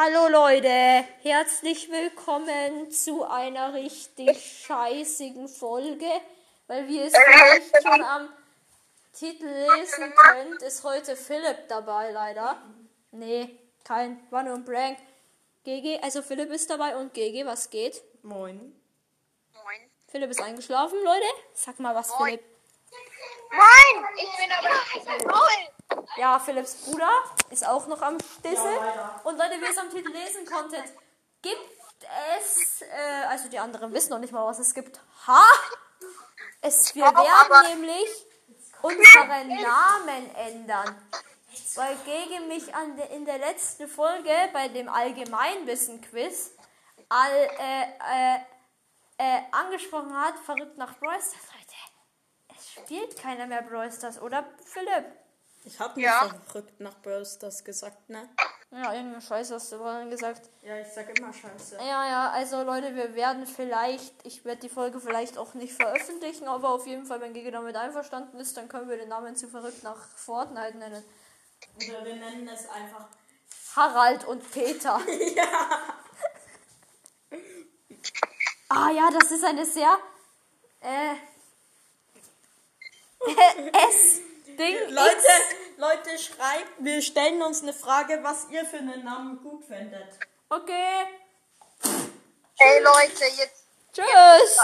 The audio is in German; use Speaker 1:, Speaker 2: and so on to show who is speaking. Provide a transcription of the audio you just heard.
Speaker 1: Hallo Leute, herzlich willkommen zu einer richtig scheißigen Folge, weil wie ihr es vielleicht schon am Titel lesen könnt, ist heute Philipp dabei leider. Nee, kein, war nur ein Prank. GG, also Philipp ist dabei und GG, was geht?
Speaker 2: Moin.
Speaker 3: Moin.
Speaker 1: Philipp ist eingeschlafen, Leute. Sag mal was,
Speaker 3: Moin.
Speaker 1: Philipp.
Speaker 3: Moin! Ich bin aber Moin!
Speaker 1: Ja, Philipps Bruder ist auch noch am Stissel. und Leute, wie ihr es am Titel lesen konntet, gibt es, äh, also die anderen wissen noch nicht mal, was es gibt. Ha! Es, wir werden nämlich unseren Namen ändern. Weil gegen mich an de, in der letzten Folge bei dem Allgemeinwissen-Quiz all, äh, äh, äh, angesprochen hat, verrückt nach Brawl Stars. Leute, es spielt keiner mehr Brawl Stars, oder Philipp?
Speaker 2: Ich hab nicht
Speaker 3: Ja.
Speaker 2: verrückt nach Brawl Stars gesagt, ne?
Speaker 1: Ja, irgendeine Scheiße hast du vorhin gesagt.
Speaker 2: Ja, ich sag immer Scheiße.
Speaker 1: Ja, ja, also Leute, wir werden vielleicht, ich werde die Folge vielleicht auch nicht veröffentlichen, aber auf jeden Fall, wenn Gigi damit einverstanden ist, dann können wir den Namen zu verrückt nach Fortnite nennen.
Speaker 2: Oder wir nennen es einfach.
Speaker 1: Harald und Peter. Ah ja, das ist eine sehr äh, S-Ding.
Speaker 2: Leute, Leute, schreibt, wir stellen uns eine Frage, was ihr für einen Namen gut findet.
Speaker 1: Okay.
Speaker 3: Ey Leute, jetzt
Speaker 1: Tschüss.